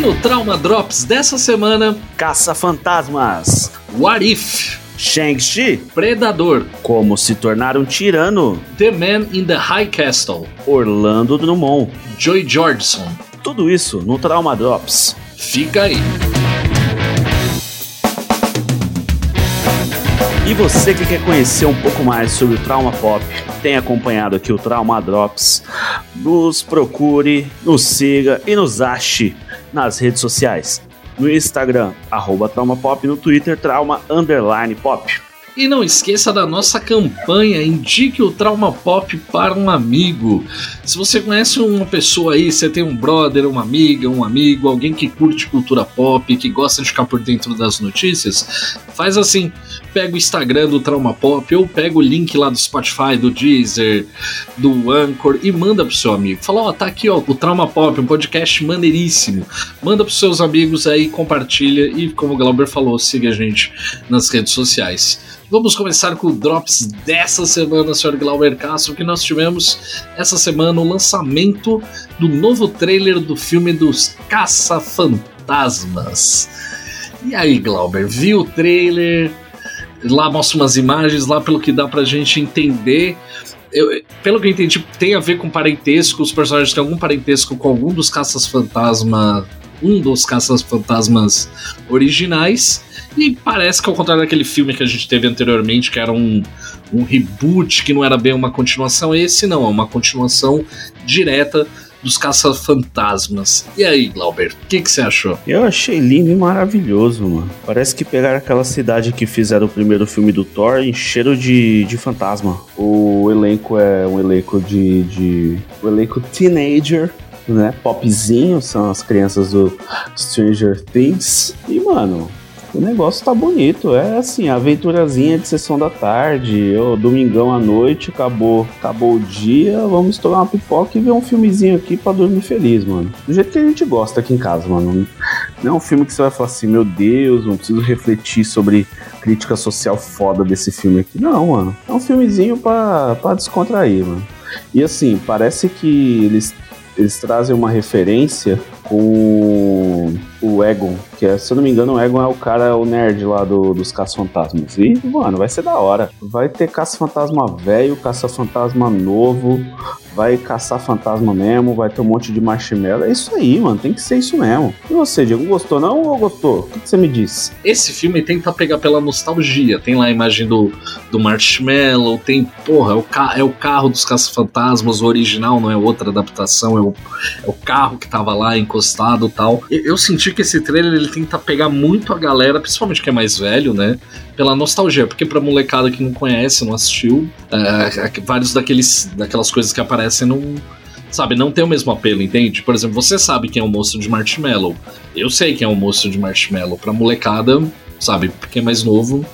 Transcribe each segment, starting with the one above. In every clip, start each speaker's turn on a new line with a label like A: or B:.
A: no Trauma Drops dessa semana,
B: Caça-fantasmas.
A: What If?
B: Shang-Chi.
A: Predador,
B: Como se tornar um tirano.
A: The Man in the High Castle,
B: Orlando Drummond.
A: Joy Jordison.
B: Tudo isso no Trauma Drops.
A: Fica aí.
B: E você que quer conhecer um pouco mais sobre o Trauma Pop, tem acompanhado aqui o Trauma Drops, nos procure, nos siga e nos ache nas redes sociais. No Instagram, arroba Trauma Pop, no Twitter, Trauma Underline Pop.
A: E não esqueça da nossa campanha Indique o Trauma Pop para um amigo. Se você conhece uma pessoa aí, você tem um brother, uma amiga, um amigo, alguém que curte cultura pop, que gosta de ficar por dentro das notícias, faz assim, pega o Instagram do Trauma Pop ou pega o link lá do Spotify, do Deezer, do Anchor e manda pro seu amigo. Fala, ó, tá aqui ó, o Trauma Pop, um podcast maneiríssimo. Manda pros seus amigos aí, compartilha e como o Glauber falou, siga a gente nas redes sociais. Vamos começar com o Drops dessa semana, Sr. Glauber Castro, que nós tivemos essa semana o lançamento do novo trailer do filme dos Caça-Fantasmas. E aí, Glauber, viu o trailer? Lá mostra umas imagens, lá pelo que dá pra gente entender. Eu- pelo que eu entendi, tem a ver com parentesco, os personagens têm algum parentesco com algum dos caças-fantasma. Um dos caças-fantasmas originais. E parece que ao contrário daquele filme que a gente teve anteriormente, que era um, um reboot, que não era bem uma continuação, esse não, é uma continuação direta dos caça-fantasmas. E aí, Glauber, o que você achou?
B: Eu achei lindo e maravilhoso, mano. Parece que pegaram aquela cidade que fizeram o primeiro filme do Thor e encheram de, de fantasma. O elenco é um elenco de. de o elenco teenager. Né, popzinho, são as crianças do Stranger Things. E, mano, o negócio tá bonito. É assim, aventurazinha de sessão da tarde, ou domingão à noite, acabou, acabou o dia, vamos estourar uma pipoca e ver um filmezinho aqui pra dormir feliz, mano. Do jeito que a gente gosta aqui em casa, mano. Não é um filme que você vai falar assim, meu Deus, não preciso refletir sobre crítica social foda desse filme aqui. Não, mano. É um filmezinho pra, pra descontrair, mano. E assim, parece que eles, eles trazem uma referência com o Egon, que é, se eu não me engano, o Egon é o cara, o nerd lá do, dos Caça-Fantasmas. E, mano, vai ser da hora. Vai ter Caça-Fantasma velho, Caça-Fantasma novo, vai caçar fantasma mesmo, vai ter um monte de marshmallow. É isso aí, mano, tem que ser isso mesmo. E você, Diego, gostou não ou gostou? O que, você me disse?
A: Esse filme tenta pegar pela nostalgia. Tem lá a imagem do, do Marshmallow, tem, porra, é o, é o carro dos caça-fantasmas, o original, não é outra adaptação, é o, é o carro que tava lá encostado tal. Eu, eu senti que esse trailer ele tenta pegar muito a galera, principalmente que é mais velho, né? Pela nostalgia, porque pra molecada que não conhece, não assistiu, é, vários daqueles, daquelas coisas que aparecem não. Sabe, não tem o mesmo apelo, entende? Por exemplo, você sabe quem é o moço de Marshmallow. Eu sei quem é o moço de Marshmallow. Pra molecada, sabe, quem é mais novo,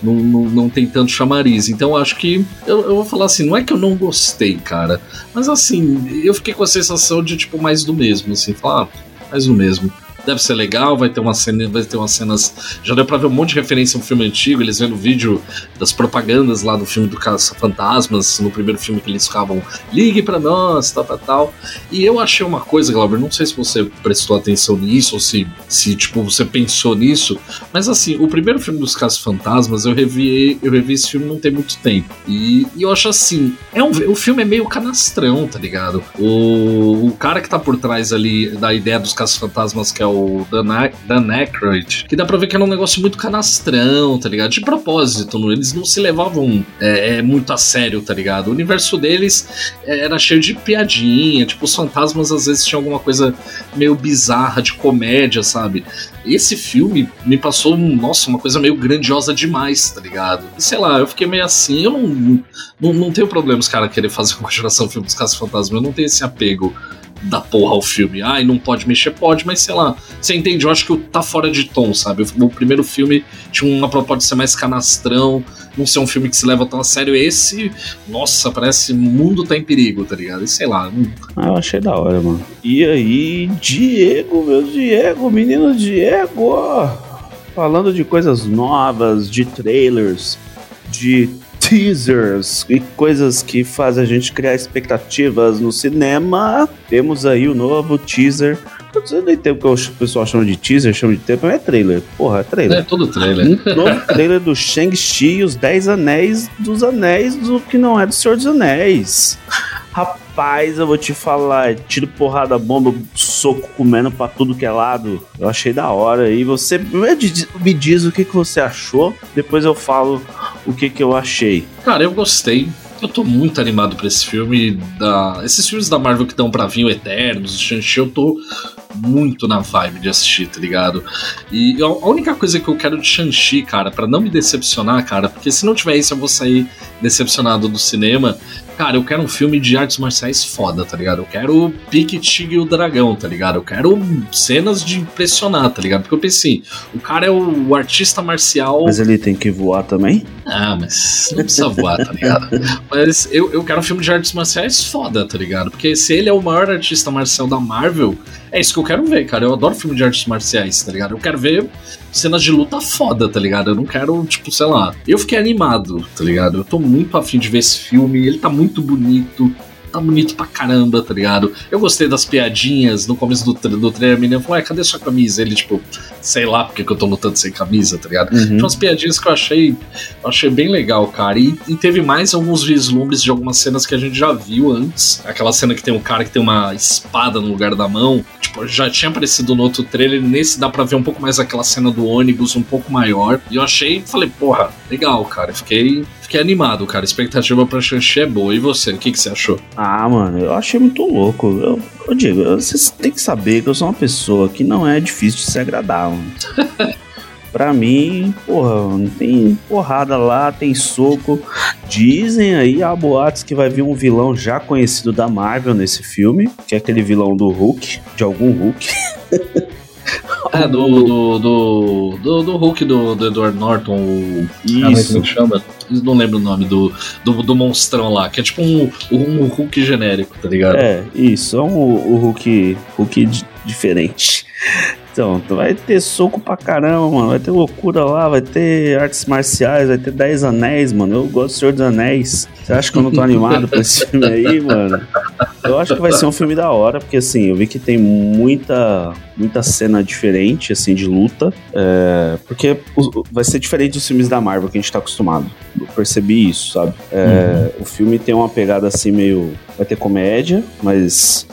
A: não, não, não tem tanto chamariz. Então acho que. Eu, eu vou falar assim, não é que eu não gostei, cara. Mas assim, eu fiquei com a sensação de, tipo, mais do mesmo, assim, falar, ah, mais do mesmo. Deve ser legal, vai ter uma cena, vai ter umas cenas. Já deu pra ver um monte de referência a um filme antigo, eles vendo o vídeo das propagandas lá do filme do Caça Fantasmas, no primeiro filme que eles ficavam, ligue pra nós, tal, tal, tal. E eu achei uma coisa, Glauber, não sei se você prestou atenção nisso, ou se, se tipo, você pensou nisso, mas assim, o primeiro filme dos Caça Fantasmas, eu revi, eu revi esse filme não tem muito tempo. E, e eu acho assim, é um, o filme é meio canastrão, tá ligado? O, o cara que tá por trás ali da ideia dos Caça Fantasmas, que é o Ac- Dan Aykroyd, que dá pra ver que era um negócio muito canastrão, tá ligado? De propósito, não- eles não se levavam é, é, muito a sério, tá ligado? O universo deles é, era cheio de piadinha, tipo, os fantasmas às vezes tinham alguma coisa meio bizarra de comédia, sabe? Esse filme me passou, nossa, uma coisa meio grandiosa demais, tá ligado? Sei lá, eu fiquei meio assim, eu não, não, não tenho problema os caras querer fazer uma continuação do filme dos Caça Fantasmas, eu não tenho esse apego da porra ao filme. Ai, não pode mexer, pode, mas sei lá. Você entende? Eu acho que tá fora de tom, sabe? O primeiro filme tinha uma proposta de ser mais canastrão, não ser um filme que se leva tão a sério. Esse, nossa, parece mundo tá em perigo, tá ligado? E sei lá.
B: Ah, eu achei da hora, mano. E aí, Diego, meu Diego, menino Diego! Falando de coisas novas, de trailers, de teasers e coisas que fazem a gente criar expectativas no cinema, temos aí o novo teaser Eu não entendo que o pessoal chama de teaser, chama de tempo, é trailer. Porra, é trailer.
A: É todo trailer.
B: Um novo trailer do Shang-Chi e os 10 anéis dos anéis do que não é do Senhor dos Anéis. Rapaz, eu vou te falar, tiro porrada, bomba, soco comendo pra tudo que é lado. Eu achei da hora. E você me diz o que, que você achou, depois eu falo o que, que eu achei.
A: Cara, eu gostei. Eu tô muito animado pra esse filme. Da... Esses filmes da Marvel que estão pra vir, o Eternos, o Shang-Chi, eu tô muito na vibe de assistir, tá ligado? E a única coisa que eu quero de Shang-Chi, cara, para não me decepcionar, cara, porque se não tiver isso eu vou sair decepcionado do cinema, Cara, eu quero um filme de artes marciais foda, tá ligado? Eu quero Pique Tigre e o Dragão, tá ligado? Eu quero cenas de impressionar, tá ligado? Porque eu pensei, o cara é o, o artista marcial.
B: Mas ele tem que voar também?
A: Ah, mas não precisa voar, tá ligado? Mas eu, eu quero um filme de artes marciais foda, tá ligado? Porque se ele é o maior artista marcial da Marvel, é isso que eu quero ver, cara. Eu adoro filme de artes marciais, tá ligado? Eu quero ver cenas de luta foda, tá ligado? Eu não quero, tipo, sei lá. Eu fiquei animado, tá ligado? Eu tô muito afim de ver esse filme, ele tá muito bonito tá bonito pra caramba, tá ligado? Eu gostei das piadinhas no começo do, do trailer. A menina falou, ué, cadê sua camisa? Ele, tipo, sei lá porque que eu tô lutando sem camisa, tá ligado? Uhum. Tinha umas piadinhas que eu achei, eu achei bem legal, cara. E, e, teve mais alguns vislumbres de algumas cenas que a gente já viu antes. Aquela cena que tem um cara que tem uma espada no lugar da mão. Tipo, já tinha aparecido no outro trailer. Nesse dá pra ver um pouco mais aquela cena do ônibus, um pouco maior. E eu achei, falei, porra, legal, cara. Fiquei, fiquei animado, cara. A expectativa pra Shang-Chi é boa. E você, o que, que você achou?
B: Ah, mano, eu achei muito louco. Eu, eu digo, vocês têm que saber que eu sou uma pessoa que não é difícil de se agradar, mano. pra mim, porra, tem porrada lá, tem soco. Dizem aí, há boatos que vai vir um vilão já conhecido da Marvel nesse filme, que é aquele vilão do Hulk, de algum Hulk.
A: É, do, do, do, do, do Hulk do, do Edward Norton. O,
B: Isso.
A: Como chama? Não lembro o nome do, do, do monstrão lá, que é tipo um, um Hulk genérico, tá ligado?
B: É, isso, é um, o Hulk, Hulk diferente. Então, vai ter soco pra caramba, mano. Vai ter loucura lá, vai ter artes marciais, vai ter 10 anéis, mano. Eu gosto do Senhor dos Anéis. Você acha que eu não tô animado pra esse filme aí, mano? Eu acho que vai ser um filme da hora, porque assim, eu vi que tem muita, muita cena diferente, assim, de luta. É, porque vai ser diferente dos filmes da Marvel que a gente tá acostumado. Eu percebi isso, sabe? É, uhum. O filme tem uma pegada assim meio. Vai ter comédia, mas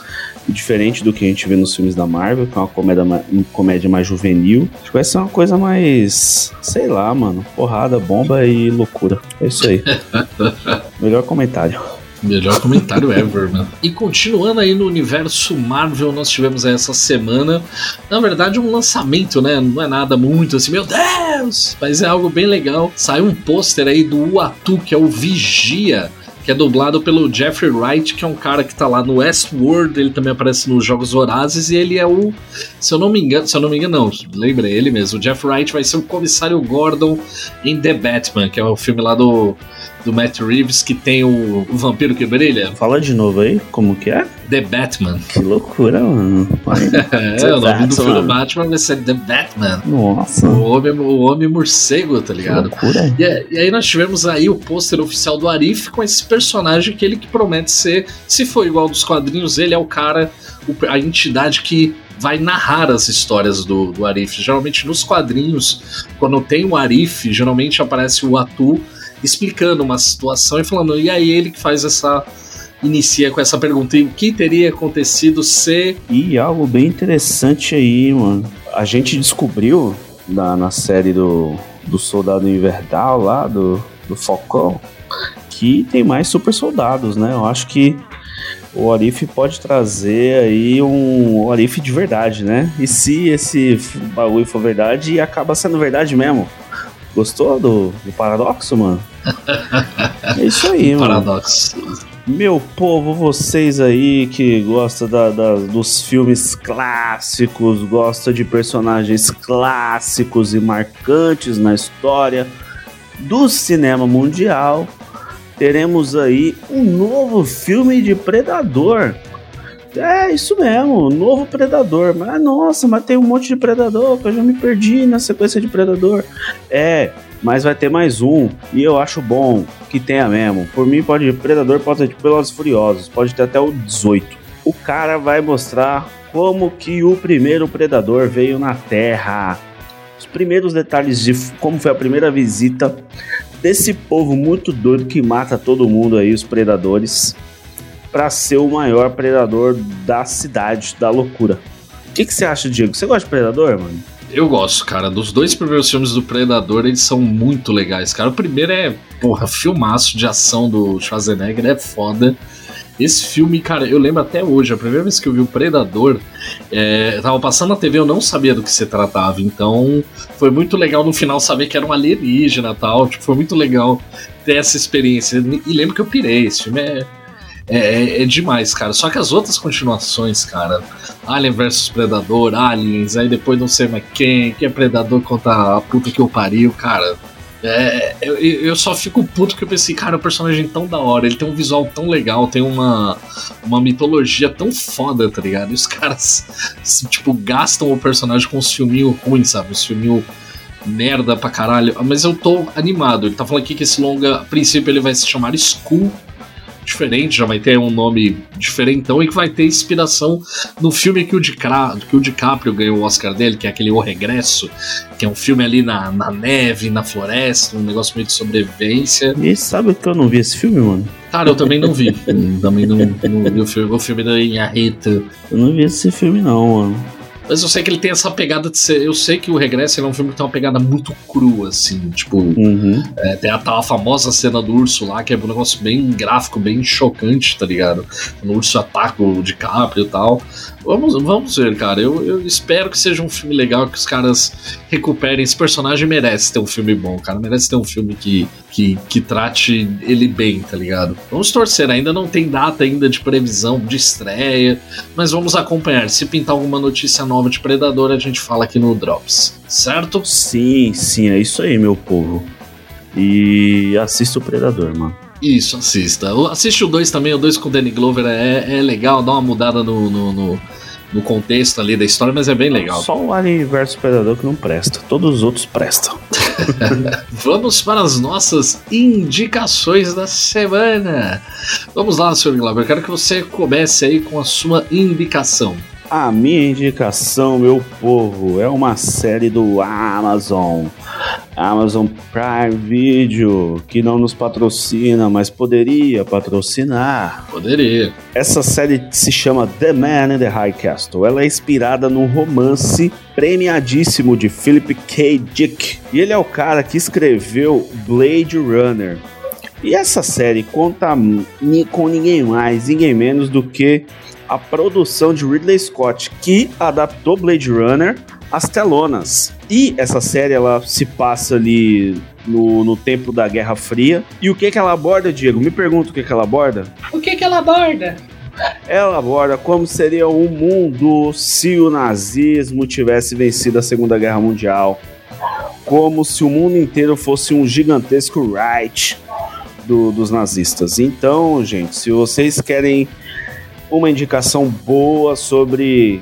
B: diferente do que a gente vê nos filmes da Marvel, que é uma comédia, uma comédia mais juvenil. Acho que vai ser uma coisa mais, sei lá, mano, porrada, bomba e loucura. É isso aí. Melhor comentário.
A: Melhor comentário ever, mano. E continuando aí no universo Marvel, nós tivemos essa semana, na verdade, um lançamento, né? Não é nada muito assim, meu Deus! Mas é algo bem legal. Saiu um pôster aí do Uatu, que é o Vigia que é dublado pelo Jeffrey Wright, que é um cara que tá lá no Westworld, ele também aparece nos Jogos Vorazes e ele é o, se eu não me engano, se eu não me engano não, lembra ele mesmo, o Jeff Wright vai ser o comissário Gordon em The Batman, que é o filme lá do do Matt Reeves que tem o, o, vampiro que brilha.
B: Fala de novo aí, como que é?
A: The Batman.
B: Que loucura, mano.
A: é, o nome do filme do Batman vai ser The Batman.
B: Nossa.
A: O homem, o homem morcego, tá ligado?
B: Que loucura.
A: E, e aí nós tivemos aí o pôster oficial do Arif com esse personagem que ele que promete ser, se for igual dos quadrinhos, ele é o cara, a entidade que vai narrar as histórias do, do Arif. Geralmente nos quadrinhos, quando tem o Arif, geralmente aparece o Atu explicando uma situação e falando, e aí ele que faz essa. Inicia com essa pergunta: e o que teria acontecido se.
B: E algo bem interessante aí, mano. A gente descobriu na, na série do, do Soldado Invernal lá, do, do Falcão, que tem mais super soldados, né? Eu acho que o Arif pode trazer aí um Arif de verdade, né? E se esse bagulho for verdade, acaba sendo verdade mesmo. Gostou do, do paradoxo, mano? é isso aí, mano.
A: Paradoxo.
B: Meu povo, vocês aí que gosta da, da, dos filmes clássicos, gosta de personagens clássicos e marcantes na história do cinema mundial, teremos aí um novo filme de Predador. É, isso mesmo, novo Predador. Mas nossa, mas tem um monte de Predador que eu já me perdi na sequência de Predador. É, mas vai ter mais um e eu acho bom que tenha mesmo. Por mim, pode Predador pode ter tipo Velozes Furiosos, pode ter até o 18. O cara vai mostrar como que o primeiro predador veio na Terra. Os primeiros detalhes de como foi a primeira visita desse povo muito doido que mata todo mundo aí, os predadores, para ser o maior predador da cidade, da loucura. O que, você acha, Diego? Você gosta de predador, mano?
A: Eu gosto, cara. Dos dois primeiros filmes do Predador, eles são muito legais, cara. O primeiro é, porra, filmaço de ação do Schwarzenegger, é foda. Esse filme, cara, eu lembro até hoje, a primeira vez que eu vi o Predador, é, tava passando na TV, eu não sabia do que se tratava, então foi muito legal no final saber que era um alienígena e tal, tipo, foi muito legal ter essa experiência. E lembro que eu pirei, esse filme é, é, é, é, demais, cara. Só que as outras continuações, cara, Alien vs Predador, Aliens, aí depois não sei mais quem, que é Predador contra a puta que eu pariu, cara. É, eu, eu só fico puto que eu pensei, cara, o personagem tão da hora, ele tem um visual tão legal, tem uma, uma mitologia tão foda, tá ligado? E os caras, tipo, gastam o personagem com uns filminhos ruins, sabe? Uns filminhos merda pra caralho. Mas eu tô animado. Ele tá falando aqui que esse longa, a princípio, ele vai se chamar School diferente, já vai ter um nome diferentão e que vai ter inspiração no filme que o, Dicra, que o DiCaprio ganhou o Oscar dele, que é aquele O Regresso, que é um filme ali na, na neve, na floresta, um negócio meio de sobrevivência.
B: E sabe que eu não vi esse filme, mano?
A: Cara, eu também não vi. também não, não vi o filme, o filme da Inharita.
B: Eu não vi esse filme, não, mano.
A: Mas eu sei que ele tem essa pegada de ser. Eu sei que o Regresso é um filme que tem uma pegada muito crua, assim. Tipo, uhum. é, tem a tal famosa cena do urso lá, que é um negócio bem gráfico, bem chocante, tá ligado? O urso ataca o DiCaprio e tal. Vamos, vamos ver, cara. Eu, eu espero que seja um filme legal, que os caras recuperem. Esse personagem merece ter um filme bom, cara. Merece ter um filme que, que, que trate ele bem, tá ligado? Vamos torcer. Ainda não tem data ainda de previsão de estreia, mas vamos acompanhar. Se pintar alguma notícia nova de Predador, a gente fala aqui no Drops, certo?
B: Sim, sim, é isso aí, meu povo. E assista o Predador, mano.
A: Isso, assista. Assiste o 2 também, o 2 com o Danny Glover é, é legal, dá uma mudada no, no, no, no, contexto ali da história, mas é bem legal.
B: Só o Alien vs Predador que não presta, todos os outros prestam.
A: Vamos para as nossas indicações da semana. Vamos lá, Sr. Glauber, quero que você comece aí com a sua indicação.
B: A minha indicação, meu povo, é uma série do Amazon. Amazon Prime Video, que não nos patrocina, mas poderia patrocinar.
A: Poderia.
B: Essa série se chama The Man in the High Castle. Ela é inspirada num romance premiadíssimo de Philip K. Dick. E ele é o cara que escreveu Blade Runner. E essa série conta com ninguém mais, ninguém menos do que a produção de Ridley Scott, que adaptou Blade Runner às telonas. E essa série ela se passa ali no, no tempo da Guerra Fria. E o que que ela aborda, Diego? Me pergunta o que que ela aborda.
C: O que que ela aborda?
B: Ela aborda como seria o mundo se o nazismo tivesse vencido a Segunda Guerra Mundial. Como se o mundo inteiro fosse um gigantesco Reich do, dos nazistas. Então, gente, se vocês querem uma indicação boa sobre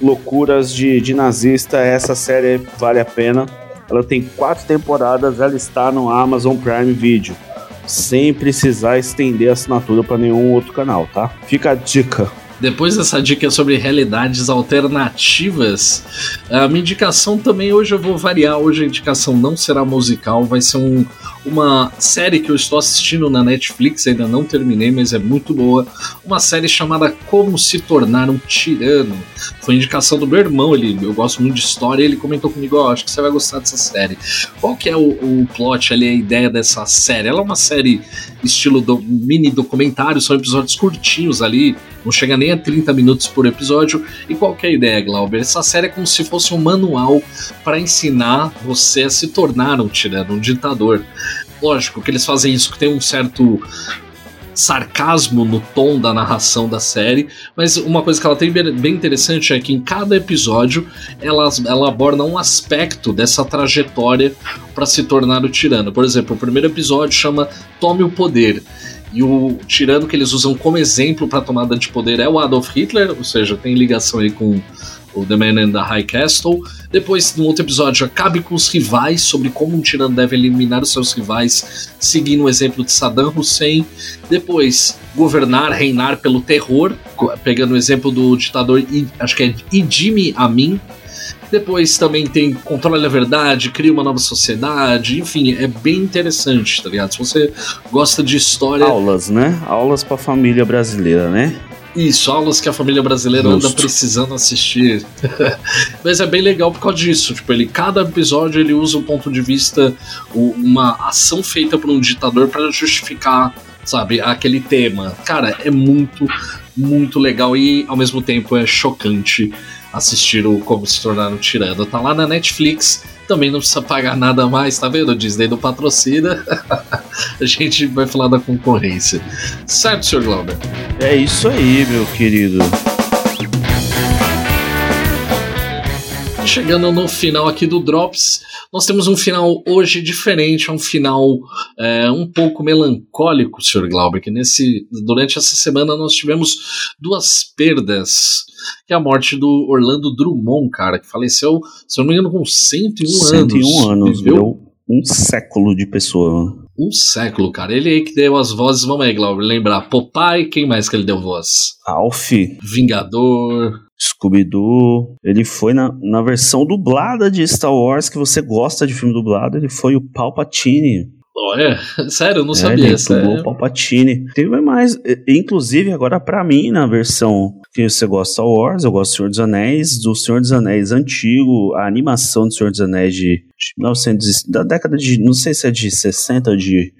B: loucuras de, de nazista. Essa série vale a pena. Ela tem quatro temporadas, ela está no Amazon Prime Video. Sem precisar estender a assinatura para nenhum outro canal, tá? Fica a dica.
A: Depois dessa dica sobre realidades alternativas, a minha indicação também hoje eu vou variar. Hoje a indicação não será musical, vai ser um, uma série que eu estou assistindo na Netflix, ainda não terminei, mas é muito boa. Uma série chamada Como Se Tornar um Tirano. Foi indicação do meu irmão, ele, eu gosto muito de história, ele comentou comigo, ó, oh, acho que você vai gostar dessa série. Qual que é o, o plot ali, a ideia dessa série? Ela é uma série estilo do, mini documentário, são episódios curtinhos ali, não chega nem a 30 minutos por episódio. E qual que é a ideia, Glauber? Essa série é como se fosse um manual para ensinar você a se tornar um tirano, um ditador. Lógico que eles fazem isso que tem um certo sarcasmo no tom da narração da série, mas uma coisa que ela tem bem interessante é que em cada episódio ela, ela aborda um aspecto dessa trajetória para se tornar o tirano. Por exemplo, o primeiro episódio chama Tome o Poder. E o tirano que eles usam como exemplo para tomada de poder é o Adolf Hitler, ou seja, tem ligação aí com o The Man in the High Castle. Depois, no outro episódio, acabe com os rivais, sobre como um tirano deve eliminar os seus rivais, seguindo o exemplo de Saddam Hussein. Depois, governar, reinar pelo terror, pegando o exemplo do ditador, acho que é Idi Amin, depois também tem Controle a Verdade, Cria uma Nova Sociedade, enfim, é bem interessante, tá ligado? Se você gosta de história.
B: Aulas, né? Aulas pra família brasileira, né?
A: Isso, aulas que a família brasileira Justo. anda precisando assistir. Mas é bem legal por causa disso. Tipo, ele, cada episódio ele usa um ponto de vista, uma ação feita por um ditador para justificar, sabe, aquele tema. Cara, é muito, muito legal e ao mesmo tempo é chocante assistir o Como Se Tornar um Tirano. Tá lá na Netflix, também não precisa pagar nada mais, tá vendo? Disney não patrocina. a gente vai falar da concorrência. Certo, Sr. Glauber?
B: É isso aí, meu querido.
A: Chegando no final aqui do Drops, nós temos um final hoje diferente, é um final é, um pouco melancólico, Sr. Glauber, que nesse, durante essa semana nós tivemos duas perdas, que é a morte do Orlando Drummond, cara, que faleceu, se eu não me engano, com 101, 101
B: anos. 101 anos, viveu um século de pessoa.
A: Um século, cara. Ele aí que deu as vozes, vamos aí, Glauber, lembrar. Popeye, quem mais que ele deu voz?
B: Alf.
A: Vingador.
B: Scooby-Doo. Ele foi na, na versão dublada de Star Wars, que você gosta de filme dublado, ele foi o Palpatine.
A: Olha, sério, eu não é, sabia. Ele
B: dublou o Palpatine. Teve mais, inclusive agora para mim, na versão que você gosta de Star Wars, eu gosto do Senhor dos Anéis, do Senhor dos Anéis antigo, a animação do Senhor dos Anéis de, 1900, da década de, não sei se é de 60 ou de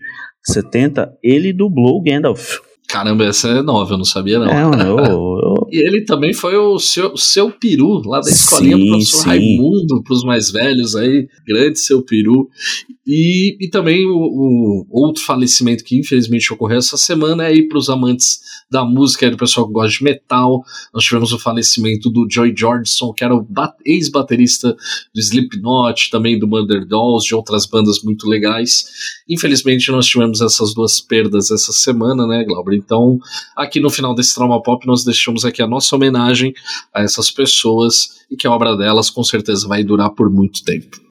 B: 70, ele dublou o Gandalf.
A: Caramba, essa é nova, eu não sabia não.
B: É, eu, eu...
A: e ele também foi o seu, seu peru, lá da escolinha sim, do professor sim. Raimundo, pros mais velhos aí, grande seu peru. E, e também o, o, outro falecimento que infelizmente ocorreu essa semana é para os amantes da música, aí do pessoal que gosta de metal. Nós tivemos o falecimento do Joy Jordison, que era o ex-baterista do Slipknot, também do Mother Dolls, de outras bandas muito legais. Infelizmente nós tivemos essas duas perdas essa semana, né, Glauber? Então, aqui no final desse Trauma Pop, nós deixamos aqui a nossa homenagem a essas pessoas e que a obra delas com certeza vai durar por muito tempo.